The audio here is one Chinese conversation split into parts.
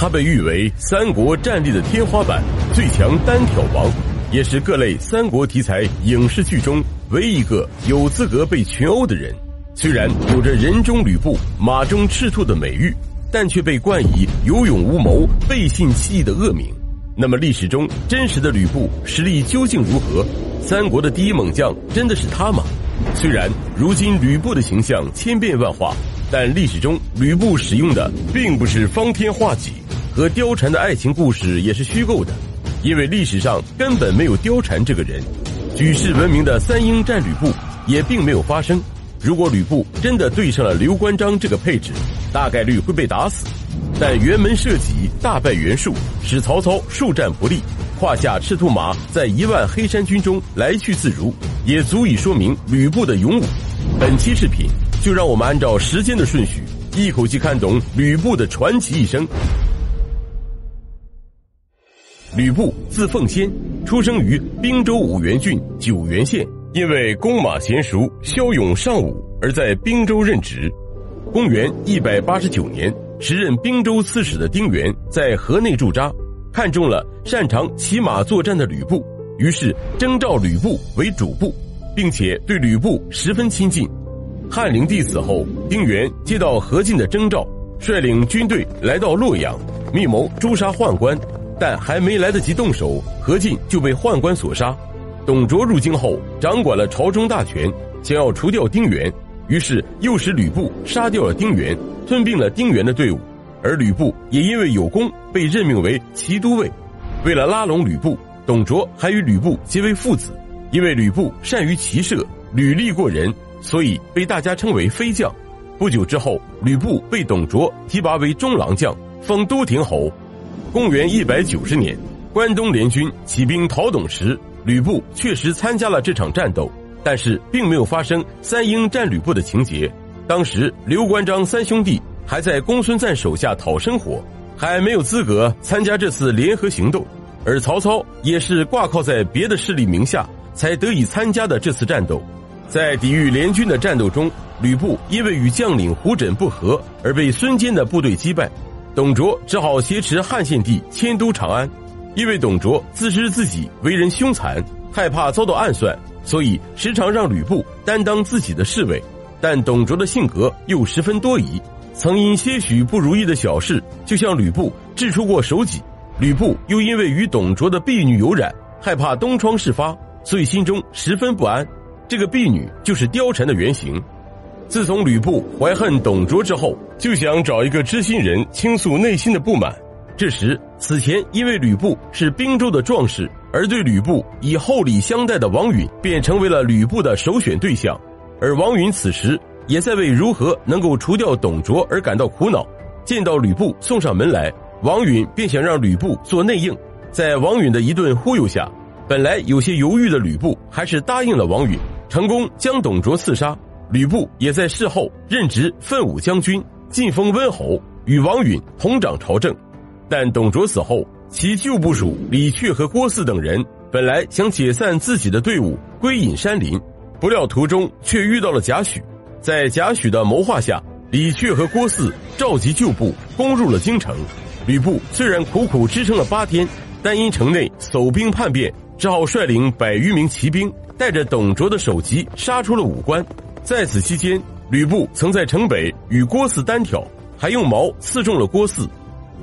他被誉为三国战力的天花板、最强单挑王，也是各类三国题材影视剧中唯一一个有资格被群殴的人。虽然有着“人中吕布，马中赤兔”的美誉，但却被冠以有勇无谋、背信弃义的恶名。那么，历史中真实的吕布实力究竟如何？三国的第一猛将真的是他吗？虽然如今吕布的形象千变万化，但历史中吕布使用的并不是方天画戟，和貂蝉的爱情故事也是虚构的，因为历史上根本没有貂蝉这个人。举世闻名的三英战吕布也并没有发生。如果吕布真的对上了刘关张这个配置，大概率会被打死。但辕门射戟大败袁术，使曹操数战不利。胯下赤兔马在一万黑山军中来去自如，也足以说明吕布的勇武。本期视频就让我们按照时间的顺序，一口气看懂吕布的传奇一生。吕布字奉先，出生于滨州五原郡九原县，因为弓马娴熟、骁勇尚武，而在滨州任职。公元一百八十九年，时任滨州刺史的丁原在河内驻扎。看中了擅长骑马作战的吕布，于是征召吕布为主簿，并且对吕布十分亲近。汉灵帝死后，丁原接到何进的征召，率领军队来到洛阳，密谋诛杀宦官。但还没来得及动手，何进就被宦官所杀。董卓入京后，掌管了朝中大权，想要除掉丁原，于是又使吕布杀掉了丁原，吞并了丁原的队伍。而吕布也因为有功，被任命为骑都尉。为了拉拢吕布，董卓还与吕布结为父子。因为吕布善于骑射，履历过人，所以被大家称为飞将。不久之后，吕布被董卓提拔为中郎将，封都亭侯。公元一百九十年，关东联军起兵讨董时，吕布确实参加了这场战斗，但是并没有发生三英战吕布的情节。当时刘关张三兄弟。还在公孙瓒手下讨生活，还没有资格参加这次联合行动。而曹操也是挂靠在别的势力名下，才得以参加的这次战斗。在抵御联军的战斗中，吕布因为与将领胡轸不和，而被孙坚的部队击败。董卓只好挟持汉献帝迁都长安。因为董卓自知自己为人凶残，害怕遭到暗算，所以时常让吕布担当自己的侍卫。但董卓的性格又十分多疑。曾因些许不如意的小事，就向吕布掷出过手戟。吕布又因为与董卓的婢女有染，害怕东窗事发，所以心中十分不安。这个婢女就是貂蝉的原型。自从吕布怀恨董卓之后，就想找一个知心人倾诉内心的不满。这时，此前因为吕布是滨州的壮士，而对吕布以厚礼相待的王允，便成为了吕布的首选对象。而王允此时。也在为如何能够除掉董卓而感到苦恼。见到吕布送上门来，王允便想让吕布做内应。在王允的一顿忽悠下，本来有些犹豫的吕布还是答应了王允，成功将董卓刺杀。吕布也在事后任职奋武将军，晋封温侯，与王允同掌朝政。但董卓死后，其旧部属李榷和郭汜等人本来想解散自己的队伍，归隐山林，不料途中却遇到了贾诩。在贾诩的谋划下，李榷和郭汜召集旧部攻入了京城。吕布虽然苦苦支撑了八天，但因城内守兵叛变，只好率领百余名骑兵，带着董卓的首级杀出了武关。在此期间，吕布曾在城北与郭汜单挑，还用矛刺中了郭汜。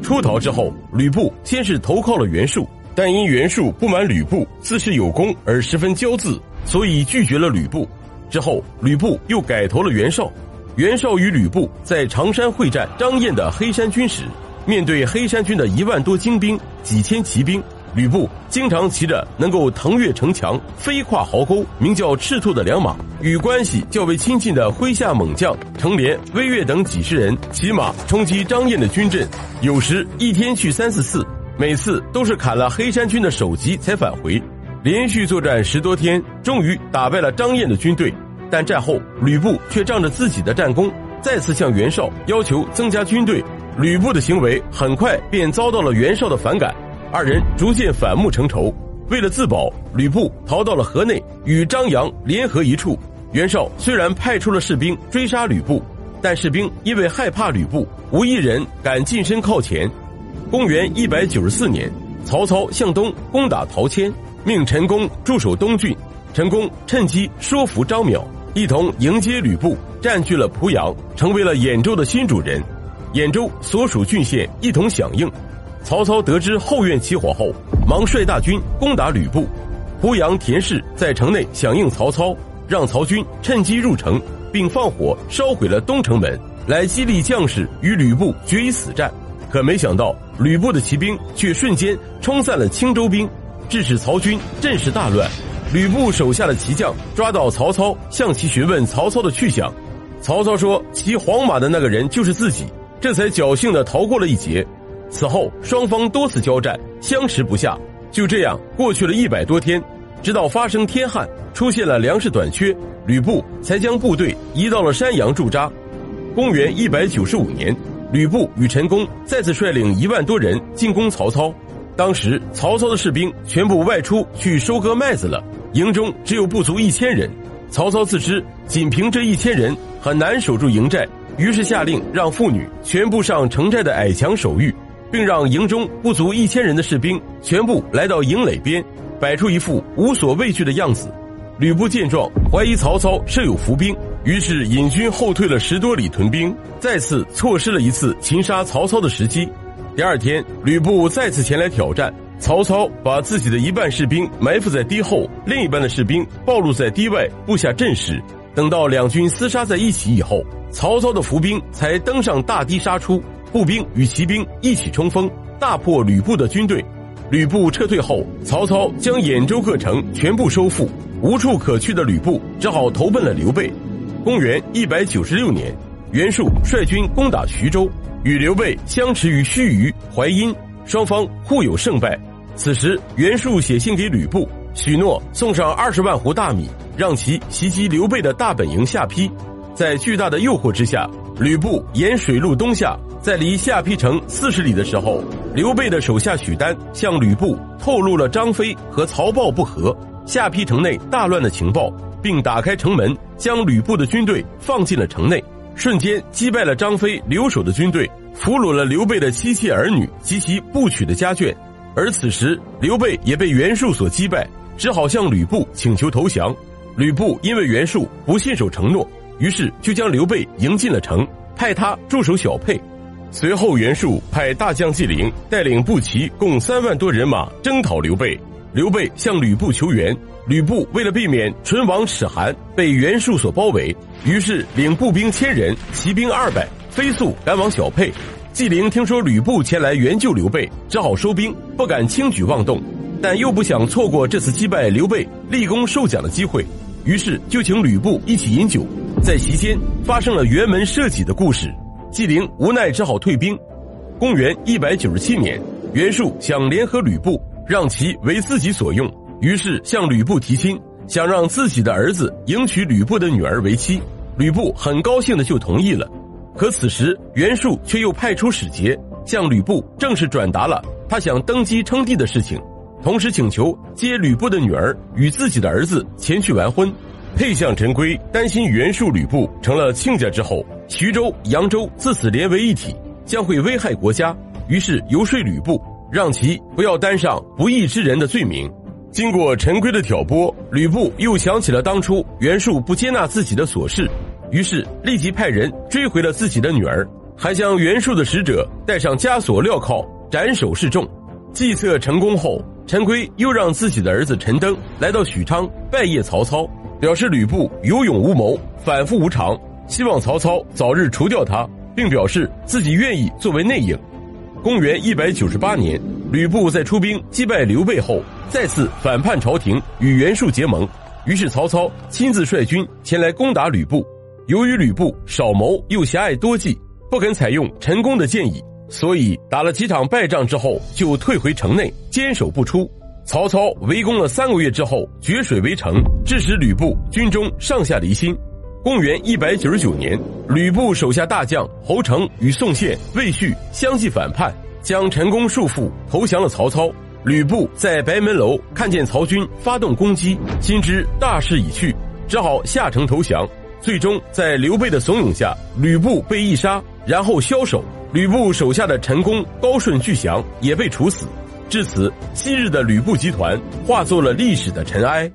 出逃之后，吕布先是投靠了袁术，但因袁术不满吕布自恃有功而十分骄恣，所以拒绝了吕布。之后，吕布又改投了袁绍。袁绍与吕布在常山会战张燕的黑山军时，面对黑山军的一万多精兵、几千骑兵，吕布经常骑着能够腾越城墙、飞跨壕沟、名叫赤兔的良马，与关系较为亲近的麾下猛将程连、威越等几十人骑马冲击张燕的军阵，有时一天去三四次，每次都是砍了黑山军的首级才返回。连续作战十多天，终于打败了张燕的军队。但战后，吕布却仗着自己的战功，再次向袁绍要求增加军队。吕布的行为很快便遭到了袁绍的反感，二人逐渐反目成仇。为了自保，吕布逃到了河内，与张扬联合一处。袁绍虽然派出了士兵追杀吕布，但士兵因为害怕吕布，无一人敢近身靠前。公元一百九十四年，曹操向东攻打陶谦，命陈宫驻守东郡。陈宫趁机说服张邈，一同迎接吕布，占据了濮阳，成为了兖州的新主人。兖州所属郡县一同响应。曹操得知后院起火后，忙率大军攻打吕布。濮阳田氏在城内响应曹操，让曹军趁机入城，并放火烧毁了东城门，来激励将士与吕布决一死战。可没想到，吕布的骑兵却瞬间冲散了青州兵，致使曹军阵势大乱。吕布手下的骑将抓到曹操，向其询问曹操的去向。曹操说：“骑黄马的那个人就是自己。”这才侥幸的逃过了一劫。此后双方多次交战，相持不下。就这样过去了一百多天，直到发生天旱，出现了粮食短缺，吕布才将部队移到了山阳驻扎。公元一百九十五年，吕布与陈宫再次率领一万多人进攻曹操。当时曹操的士兵全部外出去收割麦子了，营中只有不足一千人。曹操自知仅凭这一千人很难守住营寨。于是下令让妇女全部上城寨的矮墙守御，并让营中不足一千人的士兵全部来到营垒边，摆出一副无所畏惧的样子。吕布见状，怀疑曹操设有伏兵，于是引军后退了十多里屯兵，再次错失了一次擒杀曹操的时机。第二天，吕布再次前来挑战，曹操把自己的一半士兵埋伏在堤后，另一半的士兵暴露在堤外布下阵势。等到两军厮杀在一起以后。曹操的伏兵才登上大堤杀出，步兵与骑兵一起冲锋，大破吕布的军队。吕布撤退后，曹操将兖州各城全部收复，无处可去的吕布只好投奔了刘备。公元一百九十六年，袁术率军攻打徐州，与刘备相持于须臾、淮阴，双方互有胜败。此时，袁术写信给吕布，许诺送上二十万斛大米，让其袭击刘备的大本营下邳。在巨大的诱惑之下，吕布沿水路东下，在离下邳城四十里的时候，刘备的手下许丹向吕布透露了张飞和曹豹不和、下邳城内大乱的情报，并打开城门，将吕布的军队放进了城内，瞬间击败了张飞留守的军队，俘虏了刘备的妻妾儿女及其不娶的家眷。而此时，刘备也被袁术所击败，只好向吕布请求投降。吕布因为袁术不信守承诺。于是就将刘备迎进了城，派他驻守小沛。随后袁术派大将纪灵带领步骑共三万多人马征讨刘备。刘备向吕布求援，吕布为了避免唇亡齿寒，被袁术所包围，于是领步兵千人，骑兵二百，飞速赶往小沛。纪灵听说吕布前来援救刘备，只好收兵，不敢轻举妄动，但又不想错过这次击败刘备、立功受奖的机会，于是就请吕布一起饮酒。在席间发生了辕门射戟的故事，纪灵无奈只好退兵。公元一百九十七年，袁术想联合吕布，让其为自己所用，于是向吕布提亲，想让自己的儿子迎娶吕布的女儿为妻。吕布很高兴的就同意了。可此时袁术却又派出使节向吕布正式转达了他想登基称帝的事情，同时请求接吕布的女儿与自己的儿子前去完婚。配相陈规担心袁术、吕布成了亲家之后，徐州、扬州自此连为一体，将会危害国家，于是游说吕布，让其不要担上不义之人的罪名。经过陈规的挑拨，吕布又想起了当初袁术不接纳自己的琐事，于是立即派人追回了自己的女儿，还将袁术的使者带上枷锁镣铐斩首示众。计策成功后，陈规又让自己的儿子陈登来到许昌拜谒曹操。表示吕布有勇无谋，反复无常，希望曹操早日除掉他，并表示自己愿意作为内应。公元一百九十八年，吕布在出兵击败刘备后，再次反叛朝廷，与袁术结盟。于是曹操亲自率军前来攻打吕布。由于吕布少谋又狭隘多计，不肯采用陈宫的建议，所以打了几场败仗之后，就退回城内，坚守不出。曹操围攻了三个月之后，决水围城，致使吕布军中上下离心。公元一百九十九年，吕布手下大将侯成与宋宪、魏续相继反叛，将陈宫束缚，投降了曹操。吕布在白门楼看见曹军发动攻击，心知大势已去，只好下城投降。最终在刘备的怂恿下，吕布被缢杀，然后枭首。吕布手下的陈宫、高顺、巨祥也被处死。至此，昔日的吕布集团化作了历史的尘埃。